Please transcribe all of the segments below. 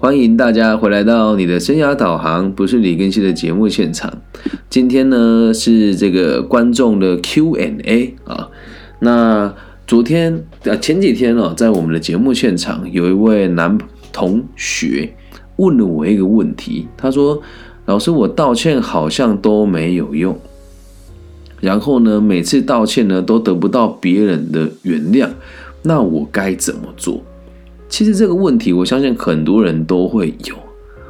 欢迎大家回来到你的生涯导航，不是李根熙的节目现场。今天呢是这个观众的 Q&A 啊。那昨天啊前几天哦，在我们的节目现场，有一位男同学问了我一个问题，他说：“老师，我道歉好像都没有用，然后呢，每次道歉呢都得不到别人的原谅，那我该怎么做？”其实这个问题，我相信很多人都会有。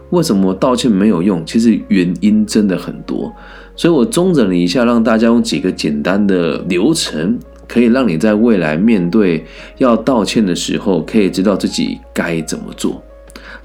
为什么道歉没有用？其实原因真的很多，所以我中整了一下，让大家用几个简单的流程，可以让你在未来面对要道歉的时候，可以知道自己该怎么做。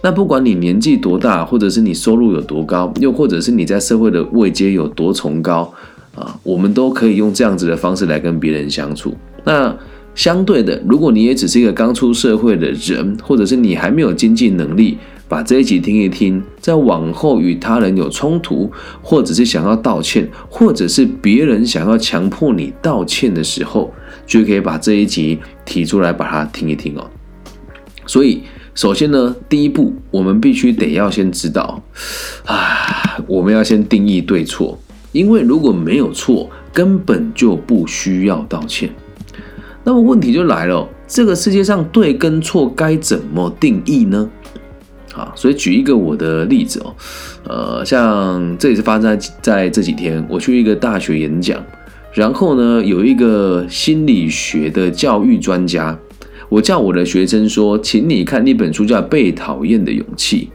那不管你年纪多大，或者是你收入有多高，又或者是你在社会的位阶有多崇高啊，我们都可以用这样子的方式来跟别人相处。那相对的，如果你也只是一个刚出社会的人，或者是你还没有经济能力，把这一集听一听，在往后与他人有冲突，或者是想要道歉，或者是别人想要强迫你道歉的时候，就可以把这一集提出来，把它听一听哦。所以，首先呢，第一步，我们必须得要先知道，啊，我们要先定义对错，因为如果没有错，根本就不需要道歉。那么问题就来了，这个世界上对跟错该怎么定义呢？啊，所以举一个我的例子哦，呃，像这也是发生在在这几天，我去一个大学演讲，然后呢，有一个心理学的教育专家，我叫我的学生说，请你看一本书叫《被讨厌的勇气》，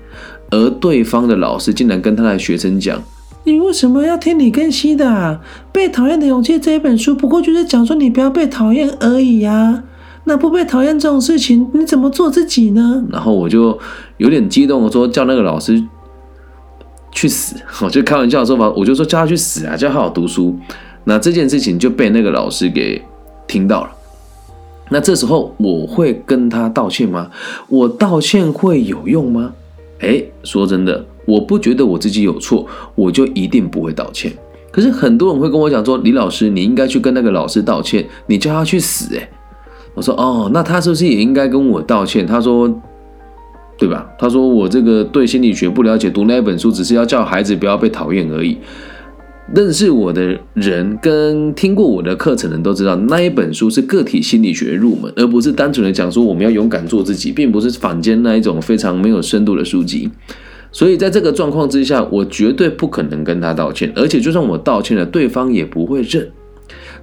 而对方的老师竟然跟他的学生讲。你为什么要听李根熙的？被讨厌的勇气这一本书，不过就是讲说你不要被讨厌而已呀。那不被讨厌这种事情，你怎么做自己呢？然后我就有点激动的说，叫那个老师去死！我就开玩笑说嘛，我就说叫他去死啊，叫他好好读书。那这件事情就被那个老师给听到了。那这时候我会跟他道歉吗？我道歉会有用吗？哎，说真的。我不觉得我自己有错，我就一定不会道歉。可是很多人会跟我讲说：“李老师，你应该去跟那个老师道歉，你叫他去死。”哎，我说：“哦，那他是不是也应该跟我道歉？”他说：“对吧？”他说：“我这个对心理学不了解，读那一本书只是要叫孩子不要被讨厌而已。”认识我的人跟听过我的课程的人都知道，那一本书是个体心理学入门，而不是单纯的讲说我们要勇敢做自己，并不是坊间那一种非常没有深度的书籍。所以在这个状况之下，我绝对不可能跟他道歉，而且就算我道歉了，对方也不会认。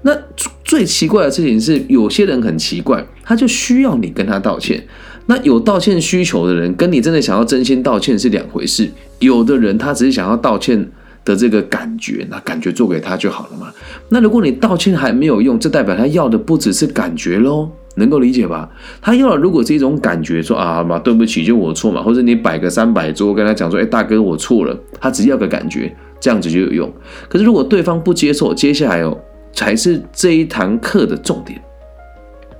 那最奇怪的事情是，有些人很奇怪，他就需要你跟他道歉。那有道歉需求的人，跟你真的想要真心道歉是两回事。有的人他只是想要道歉的这个感觉，那感觉做给他就好了嘛。那如果你道歉还没有用，这代表他要的不只是感觉喽。能够理解吧？他要的如果是一种感觉，说啊嘛，对不起，就我错嘛，或者你摆个三百桌跟他讲说，哎，大哥，我错了，他只要个感觉，这样子就有用。可是如果对方不接受，接下来哦，才是这一堂课的重点。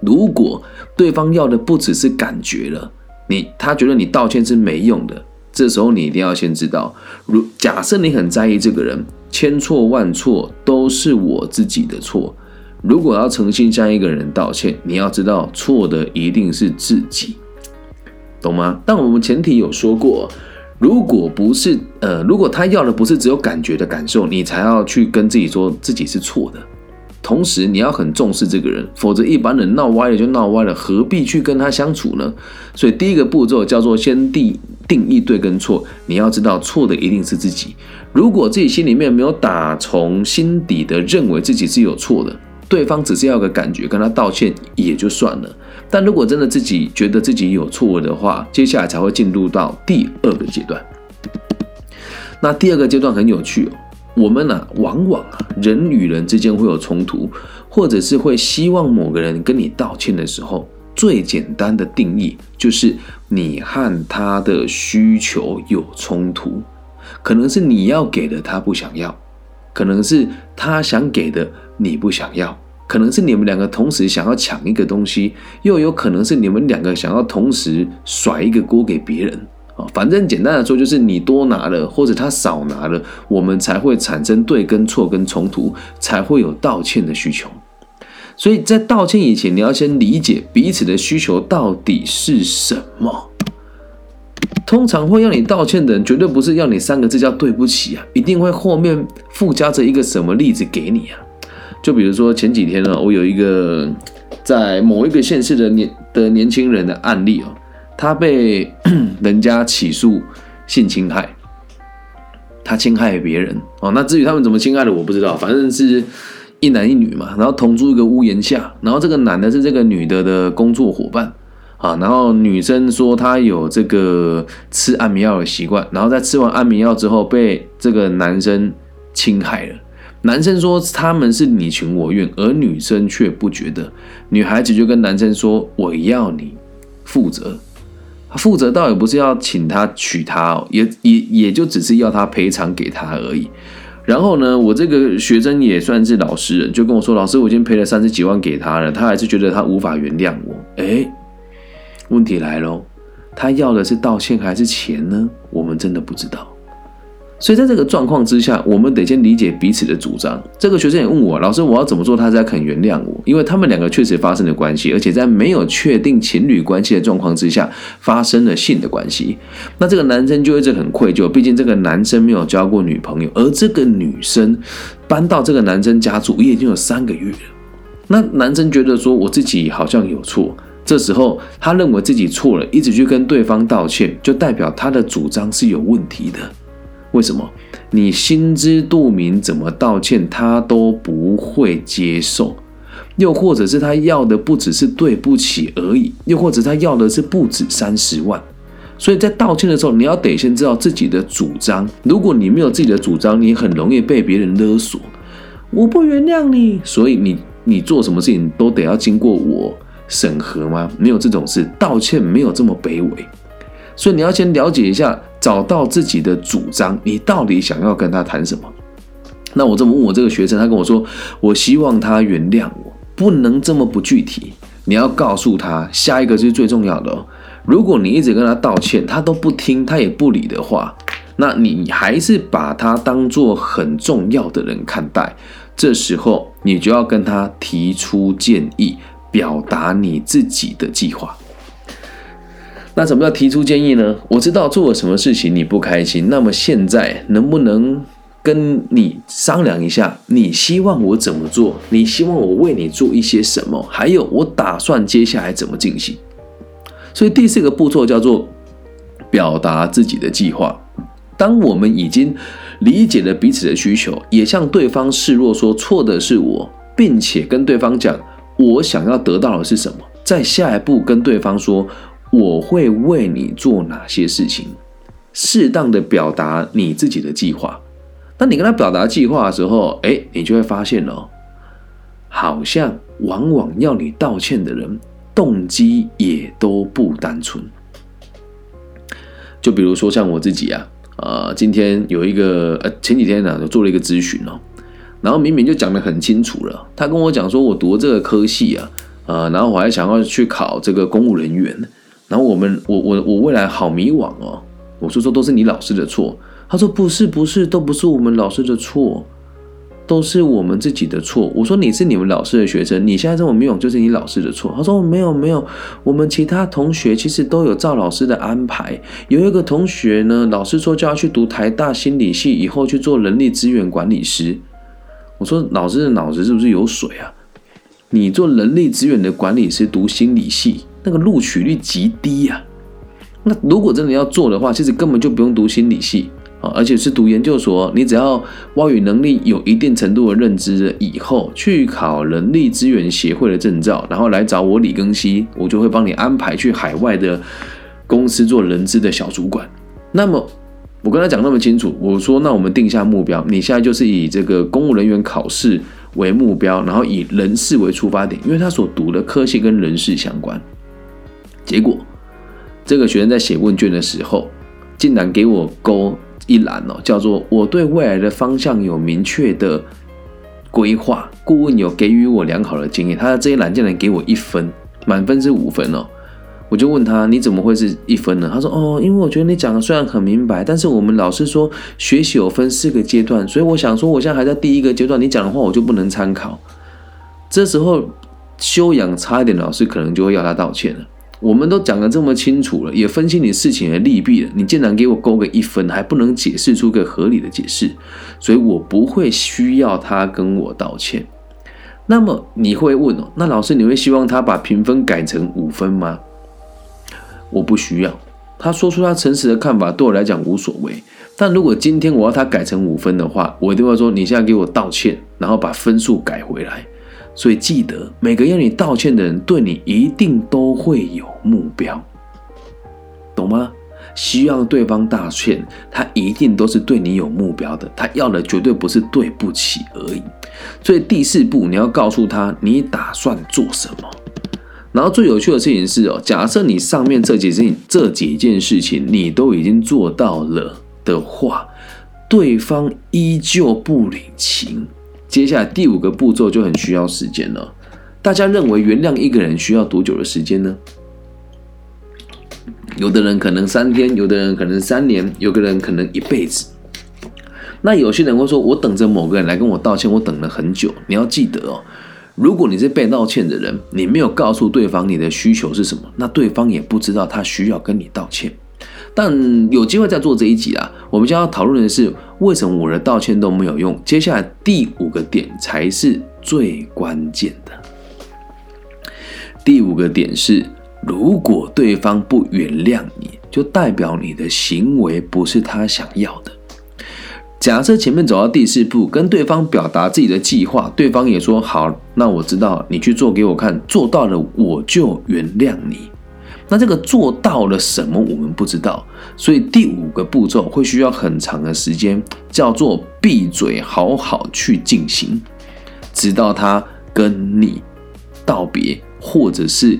如果对方要的不只是感觉了，你他觉得你道歉是没用的，这时候你一定要先知道，如假设你很在意这个人，千错万错都是我自己的错。如果要诚心向一个人道歉，你要知道错的一定是自己，懂吗？但我们前提有说过，如果不是呃，如果他要的不是只有感觉的感受，你才要去跟自己说自己是错的。同时，你要很重视这个人，否则一般人闹歪了就闹歪了，何必去跟他相处呢？所以第一个步骤叫做先定定义对跟错，你要知道错的一定是自己。如果自己心里面没有打从心底的认为自己是有错的。对方只是要个感觉，跟他道歉也就算了。但如果真的自己觉得自己有错的话，接下来才会进入到第二个阶段。那第二个阶段很有趣哦，我们呢，往往啊，人与人之间会有冲突，或者是会希望某个人跟你道歉的时候，最简单的定义就是你和他的需求有冲突，可能是你要给的他不想要，可能是他想给的。你不想要，可能是你们两个同时想要抢一个东西，又有可能是你们两个想要同时甩一个锅给别人啊。反正简单的说，就是你多拿了，或者他少拿了，我们才会产生对跟错跟冲突，才会有道歉的需求。所以在道歉以前，你要先理解彼此的需求到底是什么。通常会要你道歉的人，绝对不是要你三个字叫对不起啊，一定会后面附加着一个什么例子给你啊。就比如说前几天呢，我有一个在某一个县市的年的年轻人的案例哦，他被人家起诉性侵害，他侵害别人哦。那至于他们怎么侵害的，我不知道，反正是一男一女嘛，然后同住一个屋檐下，然后这个男的是这个女的的工作伙伴啊，然后女生说她有这个吃安眠药的习惯，然后在吃完安眠药之后被这个男生侵害了。男生说他们是你情我愿，而女生却不觉得。女孩子就跟男生说：“我要你负责，负责倒也不是要请他娶她哦，也也也就只是要他赔偿给他而已。”然后呢，我这个学生也算是老实人，就跟我说：“老师，我已经赔了三十几万给他了，他还是觉得他无法原谅我。”哎，问题来喽，他要的是道歉还是钱呢？我们真的不知道。所以在这个状况之下，我们得先理解彼此的主张。这个学生也问我，老师，我要怎么做他才肯原谅我？因为他们两个确实发生了关系，而且在没有确定情侣关系的状况之下发生了性的关系。那这个男生就一直很愧疚，毕竟这个男生没有交过女朋友，而这个女生搬到这个男生家住也已经有三个月了。那男生觉得说，我自己好像有错。这时候他认为自己错了，一直去跟对方道歉，就代表他的主张是有问题的。为什么你心知肚明，怎么道歉他都不会接受？又或者是他要的不只是对不起而已，又或者他要的是不止三十万。所以在道歉的时候，你要得先知道自己的主张。如果你没有自己的主张，你很容易被别人勒索。我不原谅你，所以你你做什么事情都得要经过我审核吗？没有这种事，道歉没有这么卑微。所以你要先了解一下。找到自己的主张，你到底想要跟他谈什么？那我这么问我这个学生，他跟我说，我希望他原谅我，不能这么不具体。你要告诉他，下一个是最重要的。如果你一直跟他道歉，他都不听，他也不理的话，那你还是把他当做很重要的人看待。这时候，你就要跟他提出建议，表达你自己的计划。那怎么叫提出建议呢？我知道做了什么事情你不开心，那么现在能不能跟你商量一下？你希望我怎么做？你希望我为你做一些什么？还有我打算接下来怎么进行？所以第四个步骤叫做表达自己的计划。当我们已经理解了彼此的需求，也向对方示弱说错的是我，并且跟对方讲我想要得到的是什么，再下一步跟对方说。我会为你做哪些事情？适当的表达你自己的计划。当你跟他表达计划的时候，哎，你就会发现哦，好像往往要你道歉的人动机也都不单纯。就比如说像我自己啊，呃，今天有一个呃，前几天呢，做了一个咨询哦，然后明明就讲得很清楚了，他跟我讲说我读这个科系啊，呃，然后我还想要去考这个公务人员。然后我们，我我我未来好迷惘哦。我说说都是你老师的错。他说不是不是，都不是我们老师的错，都是我们自己的错。我说你是你们老师的学生，你现在这么没有，就是你老师的错。他说没有没有，我们其他同学其实都有照老师的安排。有一个同学呢，老师说叫他去读台大心理系，以后去做人力资源管理师。我说老师的脑子是不是有水啊？你做人力资源的管理师，读心理系。那个录取率极低呀，那如果真的要做的话，其实根本就不用读心理系啊，而且是读研究所。你只要外语能力有一定程度的认知了以后，去考人力资源协会的证照，然后来找我李庚希，我就会帮你安排去海外的公司做人资的小主管。那么我跟他讲那么清楚，我说那我们定下目标，你现在就是以这个公务人员考试为目标，然后以人事为出发点，因为他所读的科系跟人事相关。结果，这个学生在写问卷的时候，竟然给我勾一栏哦，叫做“我对未来的方向有明确的规划”，顾问有给予我良好的经验。他的这一栏竟然给我一分，满分是五分哦。我就问他：“你怎么会是一分呢？”他说：“哦，因为我觉得你讲的虽然很明白，但是我们老师说学习有分四个阶段，所以我想说，我现在还在第一个阶段，你讲的话我就不能参考。”这时候修养差一点的老师可能就会要他道歉了。我们都讲得这么清楚了，也分析你事情的利弊了，你竟然给我勾个一分，还不能解释出个合理的解释，所以我不会需要他跟我道歉。那么你会问哦，那老师你会希望他把评分改成五分吗？我不需要，他说出他诚实的看法，对我来讲无所谓。但如果今天我要他改成五分的话，我一定会说你现在给我道歉，然后把分数改回来。所以记得，每个要你道歉的人，对你一定都会有目标，懂吗？希望对方道歉，他一定都是对你有目标的，他要的绝对不是对不起而已。所以第四步，你要告诉他你打算做什么。然后最有趣的事情是哦，假设你上面这几件这几件事情你都已经做到了的话，对方依旧不领情。接下来第五个步骤就很需要时间了。大家认为原谅一个人需要多久的时间呢？有的人可能三天，有的人可能三年，有个人可能一辈子。那有些人会说：“我等着某个人来跟我道歉，我等了很久。”你要记得哦，如果你是被道歉的人，你没有告诉对方你的需求是什么，那对方也不知道他需要跟你道歉。但有机会再做这一集啊，我们将要讨论的是为什么我的道歉都没有用。接下来第五个点才是最关键的。第五个点是，如果对方不原谅你，就代表你的行为不是他想要的。假设前面走到第四步，跟对方表达自己的计划，对方也说好，那我知道，你去做给我看，做到了我就原谅你。那这个做到了什么？我们不知道，所以第五个步骤会需要很长的时间，叫做闭嘴，好好去进行，直到他跟你道别，或者是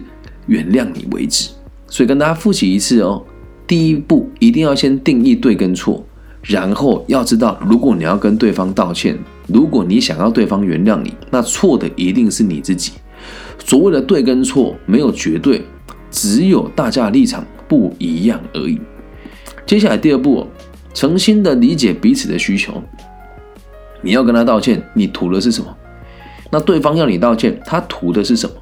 原谅你为止。所以跟大家复习一次哦，第一步一定要先定义对跟错，然后要知道，如果你要跟对方道歉，如果你想要对方原谅你，那错的一定是你自己。所谓的对跟错，没有绝对。只有大家的立场不一样而已。接下来第二步，诚心的理解彼此的需求。你要跟他道歉，你图的是什么？那对方要你道歉，他图的是什么？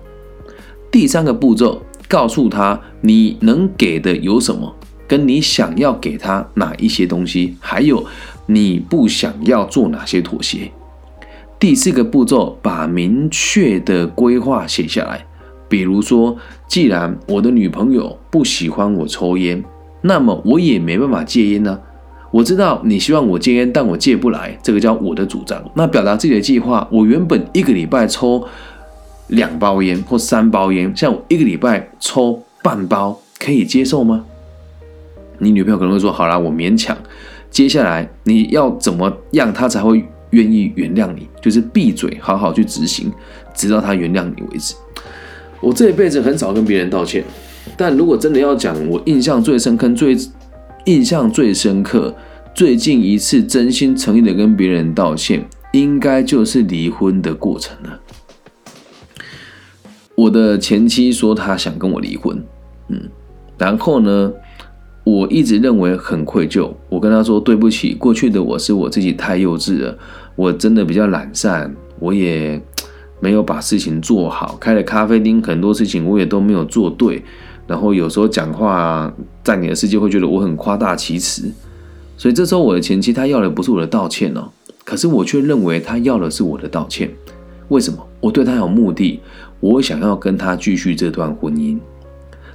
第三个步骤，告诉他你能给的有什么，跟你想要给他哪一些东西，还有你不想要做哪些妥协。第四个步骤，把明确的规划写下来。比如说，既然我的女朋友不喜欢我抽烟，那么我也没办法戒烟呢。我知道你希望我戒烟，但我戒不来，这个叫我的主张。那表达自己的计划，我原本一个礼拜抽两包烟或三包烟，像我一个礼拜抽半包，可以接受吗？你女朋友可能会说：“好啦，我勉强。”接下来你要怎么样，她才会愿意原谅你？就是闭嘴，好好去执行，直到她原谅你为止。我这一辈子很少跟别人道歉，但如果真的要讲，我印象最深刻、最印象最深刻、最近一次真心诚意的跟别人道歉，应该就是离婚的过程了。我的前妻说她想跟我离婚，嗯，然后呢，我一直认为很愧疚，我跟她说对不起，过去的我是我自己太幼稚了，我真的比较懒散，我也。没有把事情做好，开了咖啡厅，很多事情我也都没有做对。然后有时候讲话，在你的世界会觉得我很夸大其词。所以这时候我的前妻她要的不是我的道歉哦，可是我却认为她要的是我的道歉。为什么？我对她有目的，我想要跟她继续这段婚姻。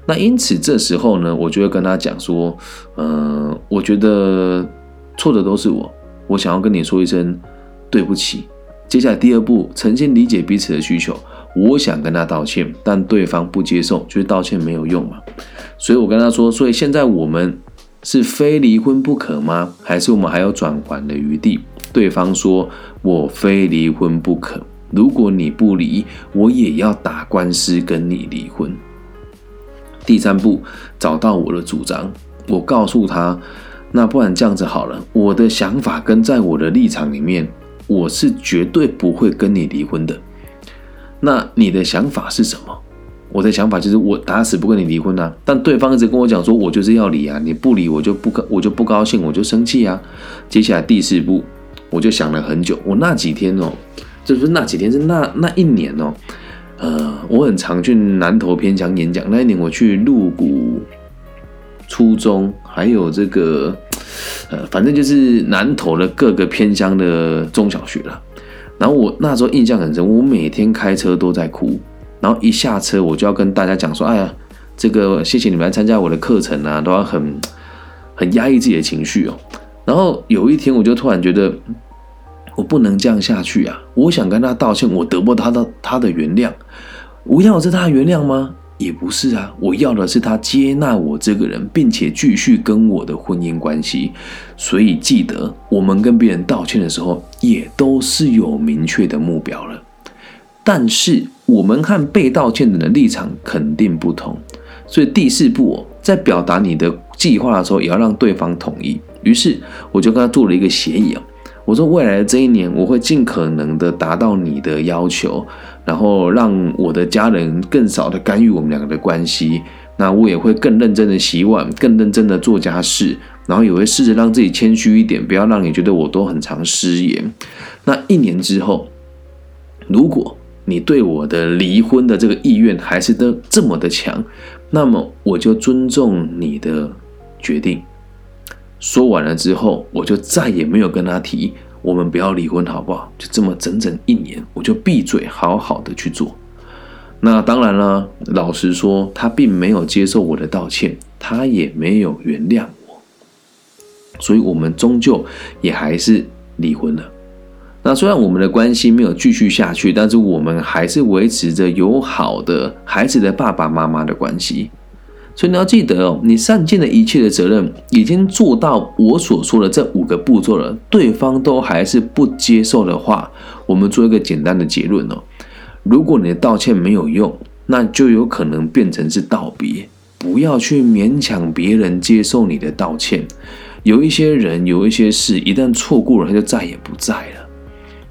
那因此这时候呢，我就会跟她讲说，嗯，我觉得错的都是我，我想要跟你说一声对不起。接下来第二步，诚心理解彼此的需求。我想跟他道歉，但对方不接受，就是道歉没有用嘛。所以我跟他说，所以现在我们是非离婚不可吗？还是我们还有转圜的余地？对方说，我非离婚不可。如果你不离，我也要打官司跟你离婚。第三步，找到我的主张。我告诉他，那不然这样子好了，我的想法跟在我的立场里面。我是绝对不会跟你离婚的。那你的想法是什么？我的想法就是我打死不跟你离婚啊！但对方一直跟我讲说，我就是要离啊！你不离，我就不高，我就不高兴，我就生气啊！接下来第四步，我就想了很久。我那几天哦，就是那几天是那那一年哦，呃，我很常去南投偏乡演讲。那一年我去鹿谷初中，还有这个呃，反正就是南投的各个偏乡的中小学了。然后我那时候印象很深，我每天开车都在哭，然后一下车我就要跟大家讲说：“哎呀，这个谢谢你们来参加我的课程啊！”都要很很压抑自己的情绪哦。然后有一天我就突然觉得。我不能这样下去啊！我想跟他道歉，我得不到他的他的原谅。我要是他的原谅吗？也不是啊，我要的是他接纳我这个人，并且继续跟我的婚姻关系。所以记得，我们跟别人道歉的时候，也都是有明确的目标了。但是我们和被道歉的人立场肯定不同。所以第四步，在表达你的计划的时候，也要让对方同意。于是我就跟他做了一个协议啊。我说，未来的这一年，我会尽可能的达到你的要求，然后让我的家人更少的干预我们两个的关系。那我也会更认真的洗碗，更认真的做家事，然后也会试着让自己谦虚一点，不要让你觉得我都很常失言。那一年之后，如果你对我的离婚的这个意愿还是都这么的强，那么我就尊重你的决定。说完了之后，我就再也没有跟他提我们不要离婚，好不好？就这么整整一年，我就闭嘴，好好的去做。那当然了，老实说，他并没有接受我的道歉，他也没有原谅我，所以我们终究也还是离婚了。那虽然我们的关系没有继续下去，但是我们还是维持着友好的孩子的爸爸妈妈的关系。所以你要记得哦，你善尽的一切的责任，已经做到我所说的这五个步骤了。对方都还是不接受的话，我们做一个简单的结论哦。如果你的道歉没有用，那就有可能变成是道别。不要去勉强别人接受你的道歉。有一些人，有一些事，一旦错过了，他就再也不在了，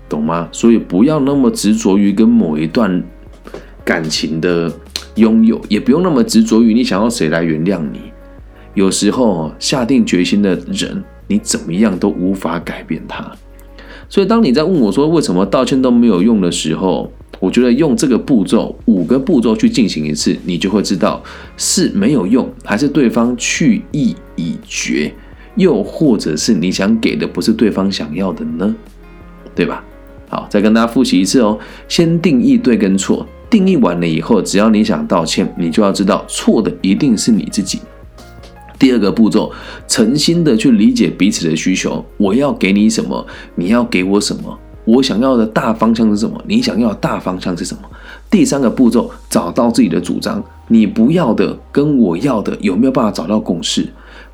懂吗？所以不要那么执着于跟某一段感情的。拥有也不用那么执着于你想要谁来原谅你。有时候下定决心的人，你怎么样都无法改变他。所以当你在问我说为什么道歉都没有用的时候，我觉得用这个步骤五个步骤去进行一次，你就会知道是没有用，还是对方去意已决，又或者是你想给的不是对方想要的呢？对吧？好，再跟大家复习一次哦。先定义对跟错。定义完了以后，只要你想道歉，你就要知道错的一定是你自己。第二个步骤，诚心的去理解彼此的需求。我要给你什么，你要给我什么？我想要的大方向是什么？你想要的大方向是什么？第三个步骤，找到自己的主张。你不要的跟我要的有没有办法找到共识？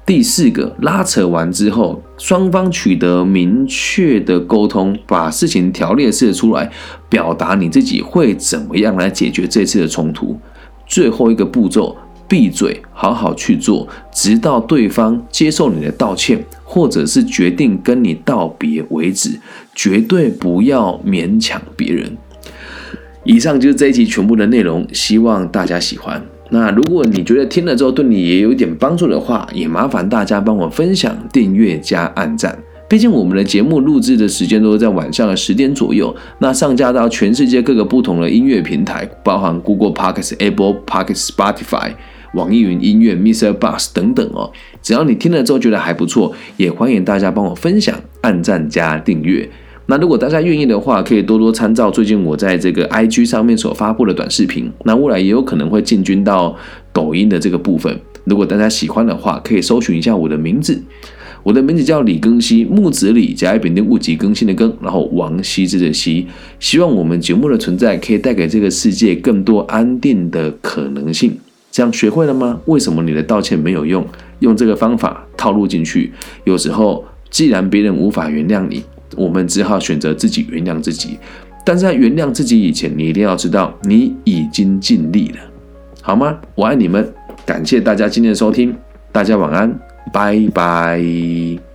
第四个拉扯完之后，双方取得明确的沟通，把事情条列式出来，表达你自己会怎么样来解决这次的冲突。最后一个步骤，闭嘴，好好去做，直到对方接受你的道歉，或者是决定跟你道别为止。绝对不要勉强别人。以上就是这一集全部的内容，希望大家喜欢。那如果你觉得听了之后对你也有一点帮助的话，也麻烦大家帮我分享、订阅加按赞。毕竟我们的节目录制的时间都是在晚上的十点左右，那上架到全世界各个不同的音乐平台，包含 Google Podcast、Apple Podcast、Spotify、网易云音乐、Mr. Bus 等等哦。只要你听了之后觉得还不错，也欢迎大家帮我分享、按赞加订阅。那如果大家愿意的话，可以多多参照最近我在这个 IG 上面所发布的短视频。那未来也有可能会进军到抖音的这个部分。如果大家喜欢的话，可以搜寻一下我的名字。我的名字叫李更新，木子李，甲乙丙丁戊己更新的更，然后王羲之的羲。希望我们节目的存在可以带给这个世界更多安定的可能性。这样学会了吗？为什么你的道歉没有用？用这个方法套路进去。有时候，既然别人无法原谅你。我们只好选择自己原谅自己，但是在原谅自己以前，你一定要知道你已经尽力了，好吗？我爱你们，感谢大家今天的收听，大家晚安，拜拜。